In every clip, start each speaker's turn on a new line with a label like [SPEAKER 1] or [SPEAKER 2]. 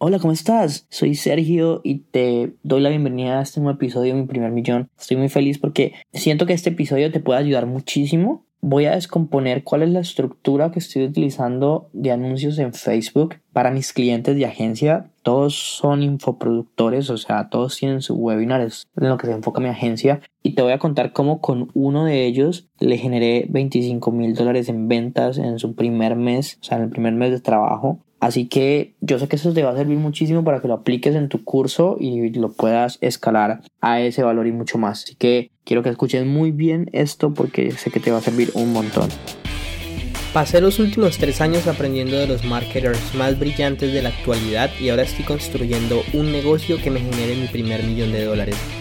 [SPEAKER 1] Hola, ¿cómo estás? Soy Sergio y te doy la bienvenida a este nuevo episodio de Mi Primer Millón. Estoy muy feliz porque siento que este episodio te puede ayudar muchísimo. Voy a descomponer cuál es la estructura que estoy utilizando de anuncios en Facebook para mis clientes de agencia. Todos son infoproductores, o sea, todos tienen su webinar, es en lo que se enfoca mi agencia. Y te voy a contar cómo con uno de ellos le generé 25 mil dólares en ventas en su primer mes, o sea, en el primer mes de trabajo. Así que yo sé que eso te va a servir muchísimo para que lo apliques en tu curso y lo puedas escalar a ese valor y mucho más. Así que quiero que escuches muy bien esto porque sé que te va a servir un montón.
[SPEAKER 2] Pasé los últimos tres años aprendiendo de los marketers más brillantes de la actualidad y ahora estoy construyendo un negocio que me genere mi primer millón de dólares.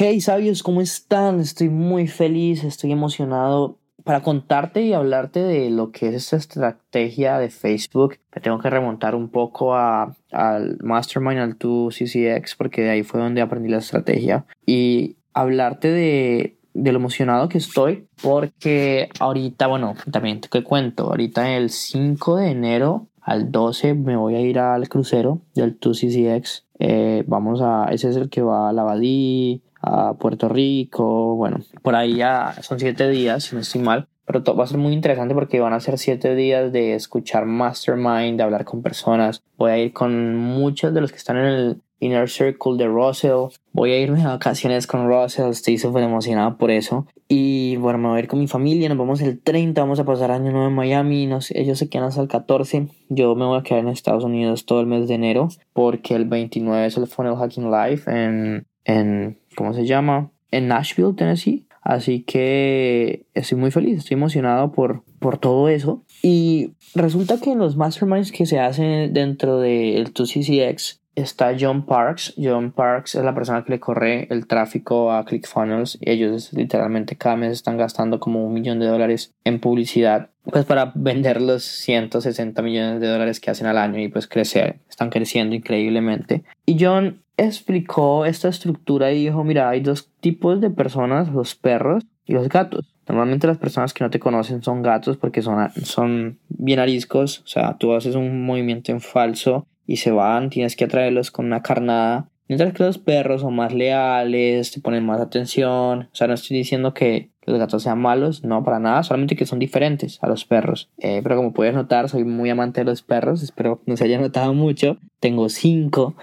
[SPEAKER 1] Hey sabios, ¿cómo están? Estoy muy feliz, estoy emocionado para contarte y hablarte de lo que es esta estrategia de Facebook. Me tengo que remontar un poco a, al Mastermind, al 2CCX, porque de ahí fue donde aprendí la estrategia. Y hablarte de, de lo emocionado que estoy, porque ahorita, bueno, también te cuento, ahorita el 5 de enero al 12 me voy a ir al crucero del 2CCX. Eh, vamos a, ese es el que va a Lavadí, a Puerto Rico, bueno, por ahí ya son siete días, si no estoy mal, pero va a ser muy interesante porque van a ser siete días de escuchar mastermind, de hablar con personas, voy a ir con muchos de los que están en el Inner Circle de Russell, voy a irme a vacaciones con Russell, estoy súper emocionado por eso, y bueno, me voy a ir con mi familia, nos vamos el 30, vamos a pasar año nuevo en Miami, no sé, ellos se quedan hasta el 14, yo me voy a quedar en Estados Unidos todo el mes de enero, porque el 29 es el Funnel Hacking Live en, en ¿cómo se llama? En Nashville, Tennessee. Así que estoy muy feliz, estoy emocionado por, por todo eso. Y resulta que en los masterminds que se hacen dentro del 2CCX está John Parks. John Parks es la persona que le corre el tráfico a ClickFunnels. Y ellos literalmente cada mes están gastando como un millón de dólares en publicidad. Pues para vender los 160 millones de dólares que hacen al año y pues crecer. Están creciendo increíblemente. Y John explicó esta estructura y dijo, mira, hay dos tipos de personas, los perros y los gatos. Normalmente las personas que no te conocen son gatos porque son, son bien ariscos, o sea, tú haces un movimiento en falso y se van, tienes que atraerlos con una carnada. Mientras que los perros son más leales, te ponen más atención. O sea, no estoy diciendo que los gatos sean malos, no, para nada, solamente que son diferentes a los perros. Eh, pero como puedes notar, soy muy amante de los perros, espero no se haya notado mucho. Tengo cinco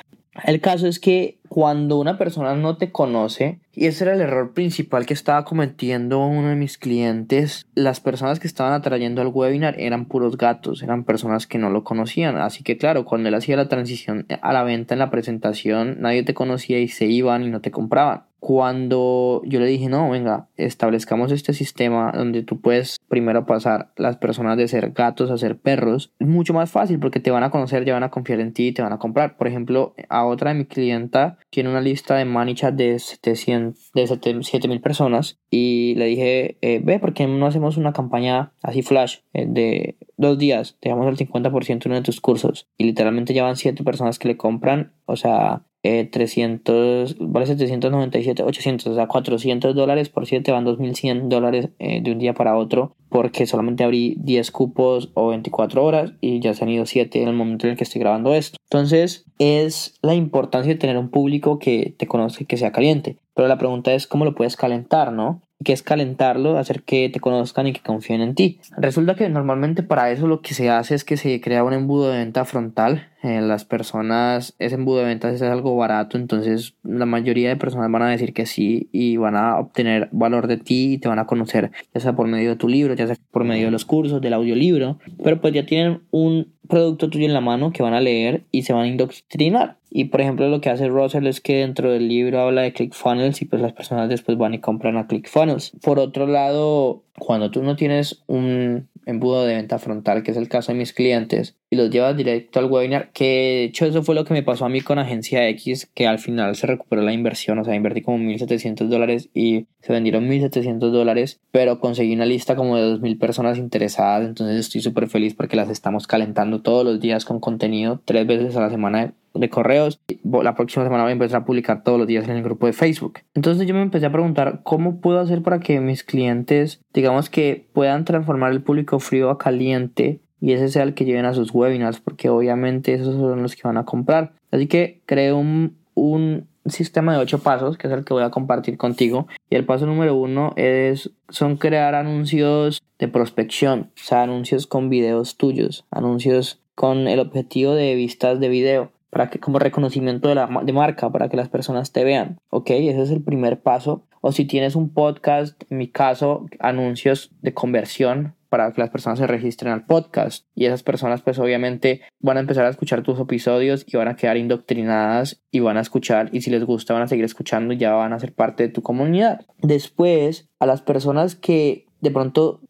[SPEAKER 1] el caso es que cuando una persona no te conoce, y ese era el error principal que estaba cometiendo uno de mis clientes, las personas que estaban atrayendo al webinar eran puros gatos, eran personas que no lo conocían. Así que claro, cuando él hacía la transición a la venta en la presentación, nadie te conocía y se iban y no te compraban cuando yo le dije, no, venga, establezcamos este sistema donde tú puedes primero pasar las personas de ser gatos a ser perros, es mucho más fácil porque te van a conocer, ya van a confiar en ti y te van a comprar. Por ejemplo, a otra de mi clienta tiene una lista de ManyChat de 700, de 7000 personas y le dije, eh, ve, ¿por qué no hacemos una campaña así flash eh, de dos días? Te damos el 50% en uno de tus cursos y literalmente ya van 7 personas que le compran, o sea, 300, eh, vale 797, 800, o sea, 400 dólares por 7 van 2100 dólares eh, de un día para otro porque solamente abrí 10 cupos o 24 horas y ya se han ido 7 en el momento en el que estoy grabando esto. Entonces es la importancia de tener un público que te conozca y que sea caliente. Pero la pregunta es cómo lo puedes calentar, ¿no? Que es calentarlo, hacer que te conozcan y que confíen en ti. Resulta que normalmente para eso lo que se hace es que se crea un embudo de venta frontal. Eh, las personas, ese embudo de ventas es algo barato, entonces la mayoría de personas van a decir que sí y van a obtener valor de ti y te van a conocer, ya sea por medio de tu libro, ya sea por medio de los cursos, del audiolibro, pero pues ya tienen un producto tuyo en la mano que van a leer y se van a indoctrinar. Y por ejemplo lo que hace Russell es que dentro del libro habla de ClickFunnels y pues las personas después van y compran a ClickFunnels. Por otro lado, cuando tú no tienes un embudo de venta frontal, que es el caso de mis clientes, y los llevas directo al webinar, que de hecho eso fue lo que me pasó a mí con Agencia X, que al final se recuperó la inversión, o sea, invertí como 1.700 dólares y se vendieron 1.700 dólares, pero conseguí una lista como de 2.000 personas interesadas, entonces estoy súper feliz porque las estamos calentando todos los días con contenido, tres veces a la semana de correos. La próxima semana voy a empezar a publicar todos los días en el grupo de Facebook. Entonces yo me empecé a preguntar cómo puedo hacer para que mis clientes, digamos que puedan transformar el público frío a caliente y ese sea el que lleven a sus webinars, porque obviamente esos son los que van a comprar. Así que creé un, un sistema de ocho pasos, que es el que voy a compartir contigo. Y el paso número uno es, son crear anuncios de prospección, o sea, anuncios con videos tuyos, anuncios con el objetivo de vistas de video para que como reconocimiento de, la, de marca, para que las personas te vean, ¿ok? Ese es el primer paso. O si tienes un podcast, en mi caso, anuncios de conversión para que las personas se registren al podcast y esas personas pues obviamente van a empezar a escuchar tus episodios y van a quedar indoctrinadas y van a escuchar y si les gusta van a seguir escuchando y ya van a ser parte de tu comunidad. Después a las personas que de pronto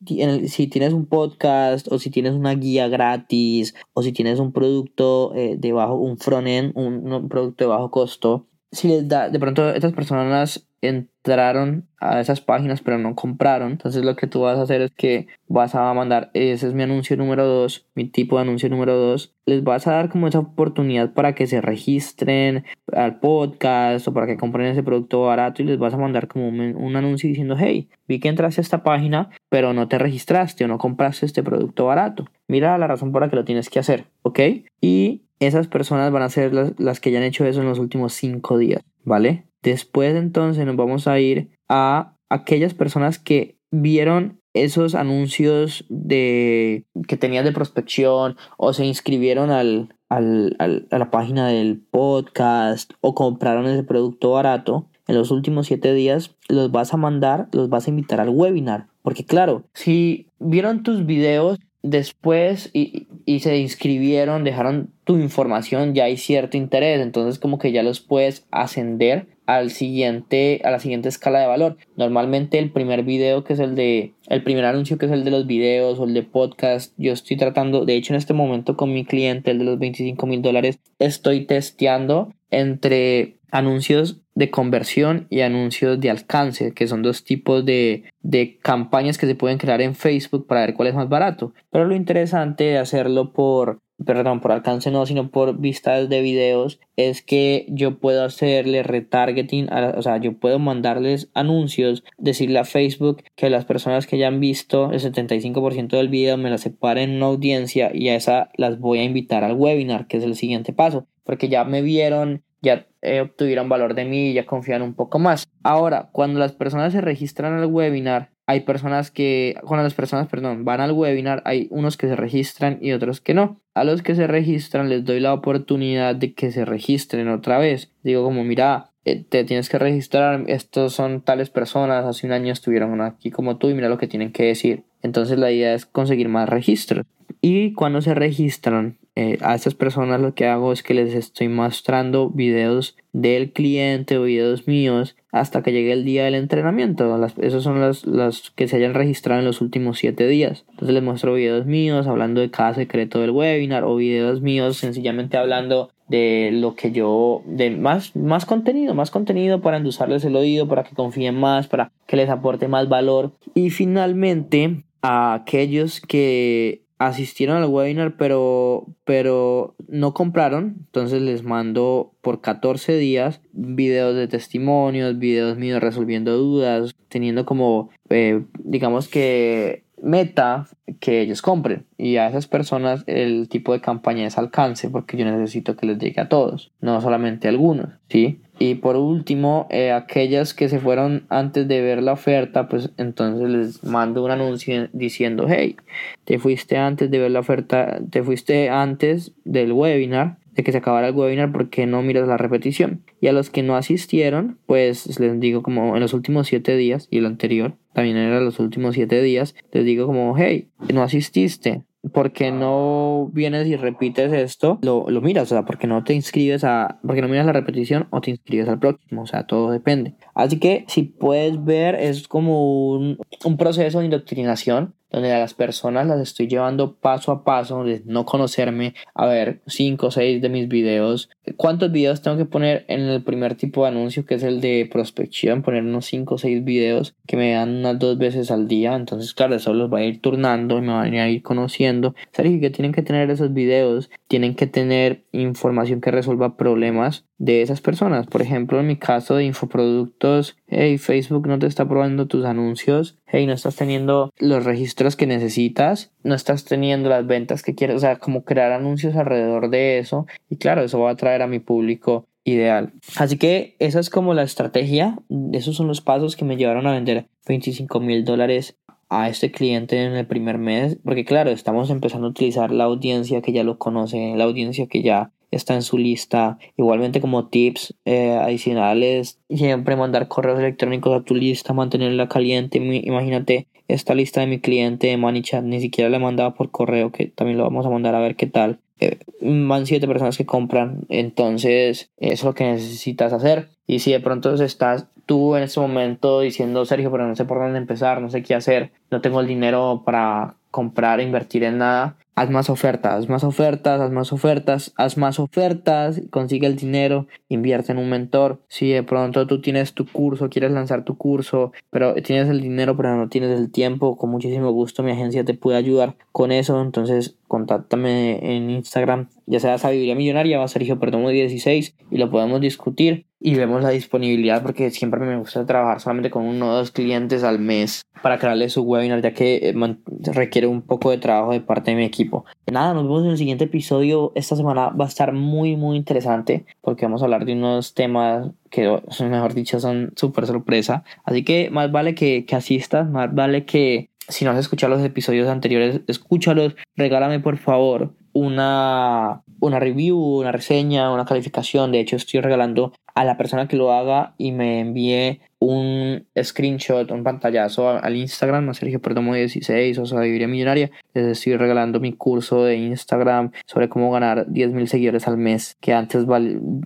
[SPEAKER 1] si tienes un podcast o si tienes una guía gratis o si tienes un producto eh, de bajo, un front-end, un, producto de bajo costo, si les da, de pronto estas personas entraron a esas páginas pero no compraron. Entonces lo que tú vas a hacer es que vas a mandar, ese es mi anuncio número 2, mi tipo de anuncio número 2. Les vas a dar como esa oportunidad para que se registren al podcast o para que compren ese producto barato y les vas a mandar como un, anuncio diciendo, hey, vi que entraste a esta página pero no te registraste o no compraste este producto barato. Mira la razón por la que lo tienes que hacer, ¿ok? Y esas personas van a ser las, las que ya han hecho eso en los últimos 5 días, ¿vale? Después entonces nos vamos a ir a aquellas personas que vieron esos anuncios de que tenías de prospección o se inscribieron al, al, a la página del podcast o compraron ese producto barato en los últimos siete días los vas a mandar, los vas a invitar al webinar. Porque claro, si vieron tus videos después y, y, se inscribieron, dejaron tu información, ya hay cierto interés, entonces como que ya los puedes ascender al siguiente, a la siguiente escala de valor. Normalmente el primer video que es el de, el primer anuncio que es el de los videos o el de podcast, yo estoy tratando, de hecho en este momento con mi cliente, el de los 25 mil dólares, estoy testeando entre anuncios de conversión y anuncios de alcance, que son dos tipos de, de, campañas que se pueden crear en Facebook para ver cuál es más barato. Pero lo interesante de hacerlo por perdón, por alcance no, sino por vistas de videos, es que yo puedo hacerle retargeting, o sea, yo puedo mandarles anuncios, decirle a Facebook que las personas que ya han visto el 75% del video me las separen en una audiencia y a esa las voy a invitar al webinar, que es el siguiente paso, porque ya me vieron, ya eh, obtuvieron valor de mí y ya confían un poco más. Ahora, cuando las personas se registran al webinar, hay personas que, cuando las personas, perdón, van al webinar, hay unos que se registran y otros que no. A los que se registran les doy la oportunidad de que se registren otra vez. Digo como, mira, eh, te tienes que registrar, estos son tales personas, hace un año estuvieron aquí como tú y mira lo que tienen que decir. Entonces la idea es conseguir más registros. Y cuando se registran, eh, a estas personas lo que hago es que les estoy mostrando videos del cliente o videos míos hasta que llegue el día del entrenamiento. Las, son los, que se hayan registrado en los últimos 7 días. Entonces les muestro videos míos hablando de cada secreto del webinar o videos míos sencillamente hablando de lo que yo, de más, más contenido, más contenido para endulzarles el oído, para que confíen más, para que les aporte más valor. Y finalmente, a aquellos que asistieron al webinar pero, pero no compraron, entonces les mando por 14 días videos de testimonios, videos míos resolviendo dudas, teniendo como, eh, digamos que meta que ellos compren. Y a esas personas el tipo de campaña es alcance porque yo necesito que les llegue a todos no solamente a algunos sí y por último eh, aquellas que se fueron antes de ver la oferta pues entonces les mando un anuncio diciendo hey te fuiste antes de ver la oferta te fuiste antes del webinar de que se acabara el webinar porque no miras la repetición. Y a los que no asistieron, pues les digo como en los últimos siete días y el anterior también era los últimos siete días, les digo como, hey, no asististe, porque no vienes y repites esto, lo, lo miras, o sea, porque no te inscribes a, porque no miras la repetición o te inscribes al próximo, o sea, todo depende. Así que si puedes ver, es como un, un proceso de indoctrinación donde a las personas las estoy llevando paso a paso, de no conocerme, a ver 5 o 6 de mis videos. ¿Cuántos videos tengo que poner en el primer tipo de anuncio, que es el de prospección? Poner unos 5 o 6 videos que me dan unas dos veces al día. Entonces, claro, eso los va a ir turnando y me van a ir conociendo. Sergio, que tienen que tener esos videos, tienen que tener información que resuelva problemas de esas personas. Por ejemplo, en mi caso de infoproductos, hey, Facebook no te está probando tus anuncios, hey, no estás teniendo los registros que necesitas, no estás teniendo las ventas que quieres, o sea, como crear anuncios alrededor de eso. Y claro, eso va a atraer a mi público ideal. Así que esa es como la estrategia, esos son los pasos que me llevaron a vender 25 mil dólares a este cliente en el primer mes, porque claro, estamos empezando a utilizar la audiencia que ya lo conoce, la audiencia que ya está en su lista. Igualmente como tips eh, adicionales, siempre mandar correos electrónicos a tu lista, mantenerla caliente. Imagínate esta lista de mi cliente de ManyChat, ni siquiera la mandaba por correo, que también lo vamos a mandar a ver qué tal. Eh, van siete personas que compran, entonces es lo que necesitas hacer. Y si de pronto estás tú en ese momento diciendo, Sergio, pero no sé por dónde empezar, no sé qué hacer, no tengo el dinero para comprar, invertir en nada, haz más ofertas, haz más ofertas, haz más ofertas, haz más ofertas, consigue el dinero, invierte en un mentor. Si de pronto tú tienes tu curso, quieres lanzar tu curso, pero tienes el dinero pero no tienes el tiempo, con muchísimo gusto mi agencia te puede ayudar con eso, entonces contáctame en Instagram, ya sea Sabiduría Millonaria o Sergio Perdomo 16 y lo podemos discutir y vemos la disponibilidad porque siempre me gusta trabajar solamente con uno o dos clientes al mes para crearle su webinar ya que eh, requiere un poco de trabajo de parte de mi equipo. Nada, nos vemos en el siguiente episodio. Esta semana va a estar muy muy interesante porque vamos a hablar de unos temas que mejor dicho son súper sorpresa. Así que más vale que, que asistas, más vale que si no has escuchado los episodios anteriores, escúchalos, regálame por favor una, una review, una reseña, una calificación. De hecho, estoy regalando a la persona que lo haga y me envíe un screenshot, un pantallazo al Instagram, a Sergio Perdomo 16 o Sabiduría Millonaria. Les estoy regalando mi curso de Instagram sobre cómo ganar 10 mil seguidores al mes, que antes,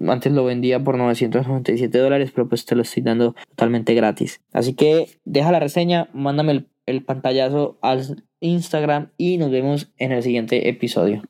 [SPEAKER 1] antes lo vendía por 997 dólares, pero pues te lo estoy dando totalmente gratis. Así que deja la reseña, mándame el, el pantallazo al Instagram y nos vemos en el siguiente episodio.